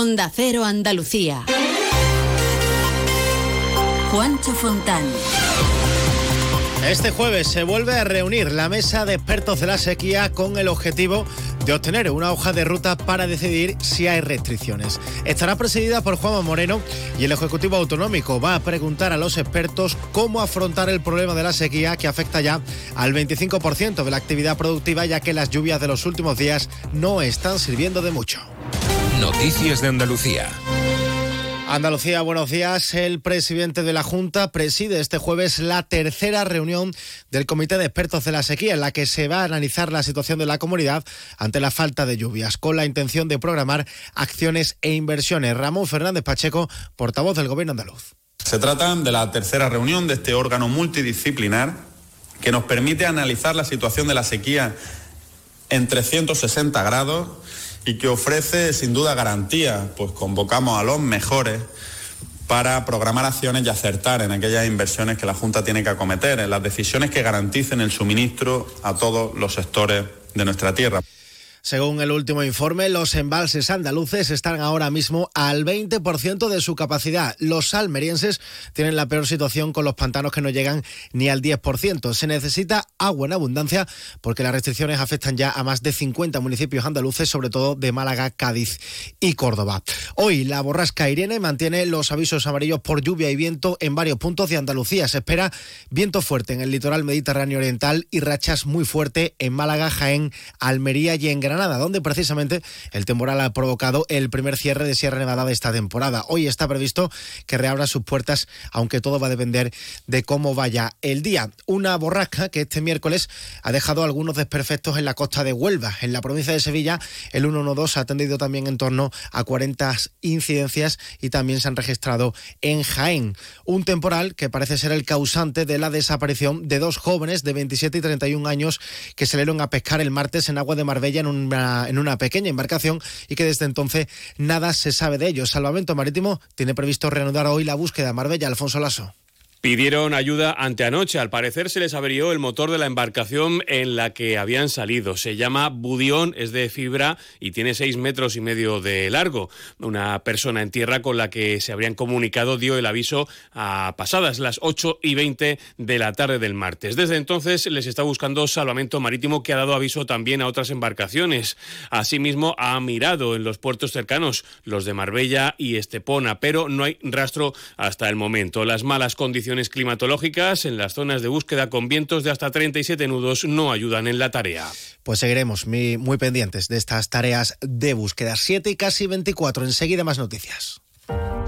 Onda Cero Andalucía. Juancho Fontán. Este jueves se vuelve a reunir la mesa de expertos de la sequía con el objetivo de obtener una hoja de ruta para decidir si hay restricciones. Estará presidida por Juanma Moreno y el Ejecutivo Autonómico va a preguntar a los expertos cómo afrontar el problema de la sequía que afecta ya al 25% de la actividad productiva ya que las lluvias de los últimos días no están sirviendo de mucho. Noticias de Andalucía. Andalucía, buenos días. El presidente de la Junta preside este jueves la tercera reunión del Comité de Expertos de la Sequía, en la que se va a analizar la situación de la comunidad ante la falta de lluvias, con la intención de programar acciones e inversiones. Ramón Fernández Pacheco, portavoz del Gobierno andaluz. Se trata de la tercera reunión de este órgano multidisciplinar que nos permite analizar la situación de la sequía en 360 grados y que ofrece sin duda garantía, pues convocamos a los mejores para programar acciones y acertar en aquellas inversiones que la Junta tiene que acometer, en las decisiones que garanticen el suministro a todos los sectores de nuestra tierra. Según el último informe, los embalses andaluces están ahora mismo al 20% de su capacidad. Los almerienses tienen la peor situación con los pantanos que no llegan ni al 10%. Se necesita agua en abundancia porque las restricciones afectan ya a más de 50 municipios andaluces, sobre todo de Málaga, Cádiz y Córdoba. Hoy la borrasca Irene mantiene los avisos amarillos por lluvia y viento en varios puntos de Andalucía. Se espera viento fuerte en el litoral mediterráneo oriental y rachas muy fuertes en Málaga, Jaén, Almería y en donde precisamente el temporal ha provocado el primer cierre de Sierra Nevada de esta temporada. Hoy está previsto que reabra sus puertas, aunque todo va a depender de cómo vaya el día. Una borrasca que este miércoles ha dejado algunos desperfectos en la costa de Huelva. En la provincia de Sevilla, el 112 ha atendido también en torno a 40 incidencias y también se han registrado en Jaén. Un temporal que parece ser el causante de la desaparición de dos jóvenes de 27 y 31 años que salieron a pescar el martes en agua de Marbella en un en una pequeña embarcación y que desde entonces nada se sabe de ellos. Salvamento Marítimo tiene previsto reanudar hoy la búsqueda Marbella. Alfonso Lasso. Pidieron ayuda anteanoche. Al parecer se les averió el motor de la embarcación en la que habían salido. Se llama Budión, es de fibra y tiene seis metros y medio de largo. Una persona en tierra con la que se habrían comunicado dio el aviso a pasadas las 8 y 20 de la tarde del martes. Desde entonces les está buscando salvamento marítimo que ha dado aviso también a otras embarcaciones. Asimismo ha mirado en los puertos cercanos, los de Marbella y Estepona, pero no hay rastro hasta el momento. Las malas condiciones climatológicas en las zonas de búsqueda con vientos de hasta 37 nudos no ayudan en la tarea. Pues seguiremos muy, muy pendientes de estas tareas de búsqueda. 7 y casi 24. Enseguida más noticias.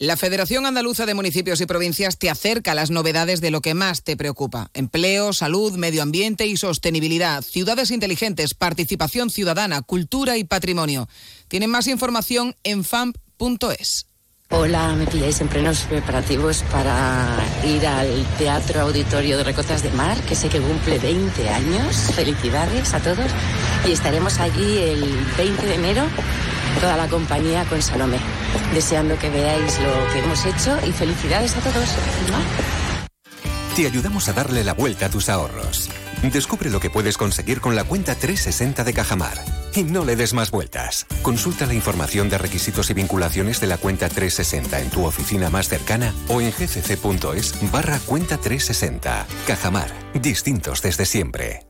La Federación Andaluza de Municipios y Provincias te acerca a las novedades de lo que más te preocupa. Empleo, salud, medio ambiente y sostenibilidad, ciudades inteligentes, participación ciudadana, cultura y patrimonio. Tienen más información en famp.es. Hola, me pilláis en plenos preparativos para ir al Teatro Auditorio de Recotas de Mar, que sé que cumple 20 años. Felicidades a todos. Y estaremos allí el 20 de enero toda la compañía con Salomé. Deseando que veáis lo que hemos hecho y felicidades a todos. Te ayudamos a darle la vuelta a tus ahorros. Descubre lo que puedes conseguir con la cuenta 360 de Cajamar. Y no le des más vueltas. Consulta la información de requisitos y vinculaciones de la cuenta 360 en tu oficina más cercana o en gcc.es barra cuenta 360. Cajamar. Distintos desde siempre.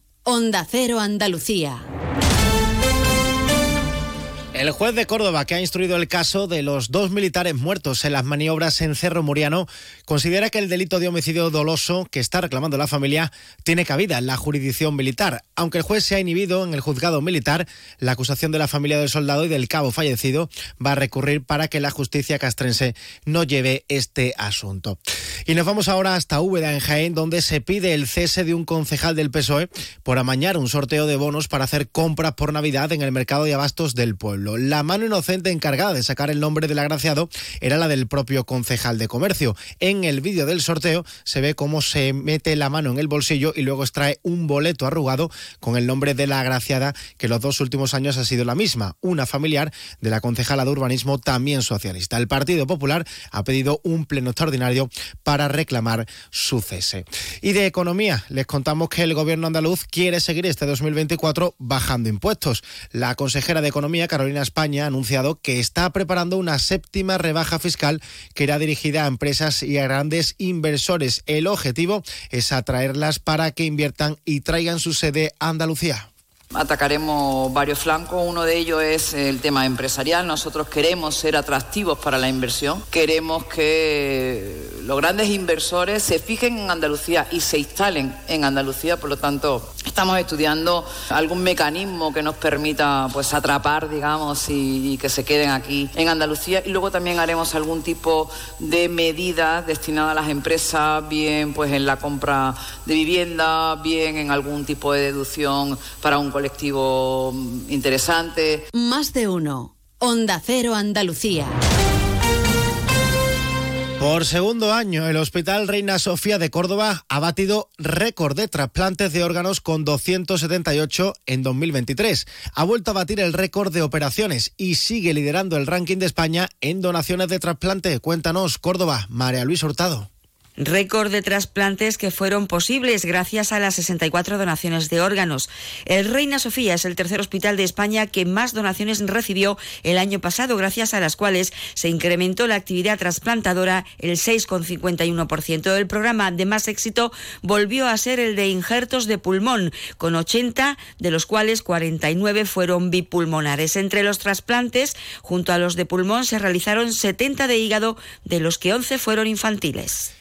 Onda Cero Andalucía. El juez de Córdoba, que ha instruido el caso de los dos militares muertos en las maniobras en Cerro Muriano, considera que el delito de homicidio doloso que está reclamando la familia tiene cabida en la jurisdicción militar. Aunque el juez se ha inhibido en el juzgado militar, la acusación de la familia del soldado y del cabo fallecido va a recurrir para que la justicia castrense no lleve este asunto. Y nos vamos ahora hasta Úbeda, en Jaén, donde se pide el cese de un concejal del PSOE por amañar un sorteo de bonos para hacer compras por Navidad en el mercado de abastos del pueblo. La mano inocente encargada de sacar el nombre del agraciado era la del propio concejal de comercio. En el vídeo del sorteo se ve cómo se mete la mano en el bolsillo y luego extrae un boleto arrugado con el nombre de la agraciada que los dos últimos años ha sido la misma, una familiar de la concejala de urbanismo también socialista. El Partido Popular ha pedido un pleno extraordinario para reclamar su cese. Y de economía, les contamos que el gobierno andaluz quiere seguir este 2024 bajando impuestos. La consejera de Economía, Carolina España ha anunciado que está preparando una séptima rebaja fiscal que irá dirigida a empresas y a grandes inversores. El objetivo es atraerlas para que inviertan y traigan su sede a Andalucía. Atacaremos varios flancos. Uno de ellos es el tema empresarial. Nosotros queremos ser atractivos para la inversión. Queremos que los grandes inversores se fijen en Andalucía y se instalen en Andalucía. Por lo tanto, estamos estudiando algún mecanismo que nos permita pues atrapar, digamos, y, que se queden aquí en Andalucía. Y luego también haremos algún tipo de medidas destinadas a las empresas, bien pues en la compra de vivienda, bien en algún tipo de deducción para un colectivo interesante. Más de uno. Onda Cero Andalucía. Por segundo año, el Hospital Reina Sofía de Córdoba ha batido récord de trasplantes de órganos con 278 en 2023. Ha vuelto a batir el récord de operaciones y sigue liderando el ranking de España en donaciones de trasplante. Cuéntanos, Córdoba, María Luis Hurtado. Récord de trasplantes que fueron posibles gracias a las 64 donaciones de órganos. El Reina Sofía es el tercer hospital de España que más donaciones recibió el año pasado, gracias a las cuales se incrementó la actividad trasplantadora el 6,51%. El programa de más éxito volvió a ser el de injertos de pulmón, con 80, de los cuales 49 fueron bipulmonares. Entre los trasplantes, junto a los de pulmón, se realizaron 70 de hígado, de los que 11 fueron infantiles.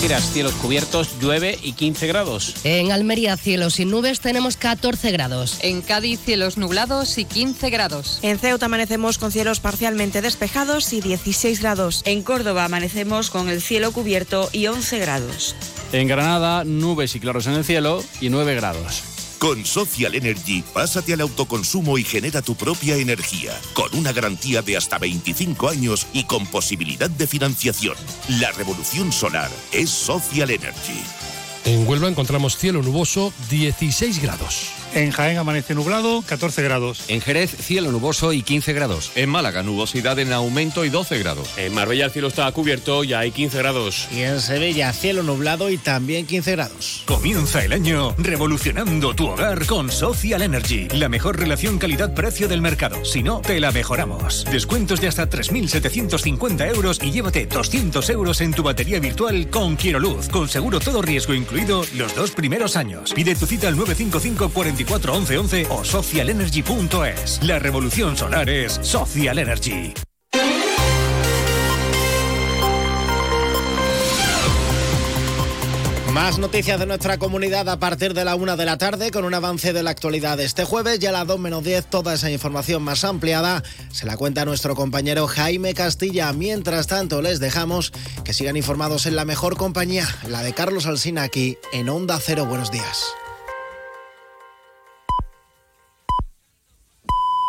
Algeciras, cielos cubiertos, llueve y 15 grados. En Almería, cielos sin nubes, tenemos 14 grados. En Cádiz, cielos nublados y 15 grados. En Ceuta amanecemos con cielos parcialmente despejados y 16 grados. En Córdoba amanecemos con el cielo cubierto y 11 grados. En Granada, nubes y claros en el cielo y 9 grados. Con Social Energy, pásate al autoconsumo y genera tu propia energía, con una garantía de hasta 25 años y con posibilidad de financiación. La revolución solar es Social Energy. En Huelva encontramos cielo nuboso, 16 grados. En Jaén amanece nublado, 14 grados. En Jerez, cielo nuboso y 15 grados. En Málaga, nubosidad en aumento y 12 grados. En Marbella el cielo está cubierto y hay 15 grados. Y en Sevilla, cielo nublado y también 15 grados. Comienza el año revolucionando tu hogar con Social Energy. La mejor relación calidad-precio del mercado. Si no, te la mejoramos. Descuentos de hasta 3.750 euros y llévate 200 euros en tu batería virtual con Quiero Luz. Con seguro todo riesgo incluido los dos primeros años. Pide tu cita al 955 40 24 11 11 o socialenergy.es. La revolución solar es Social Energy. Más noticias de nuestra comunidad a partir de la una de la tarde con un avance de la actualidad este jueves y a las 2 menos 10 toda esa información más ampliada se la cuenta nuestro compañero Jaime Castilla. Mientras tanto les dejamos que sigan informados en la mejor compañía, la de Carlos Alsina aquí en Onda Cero. Buenos días.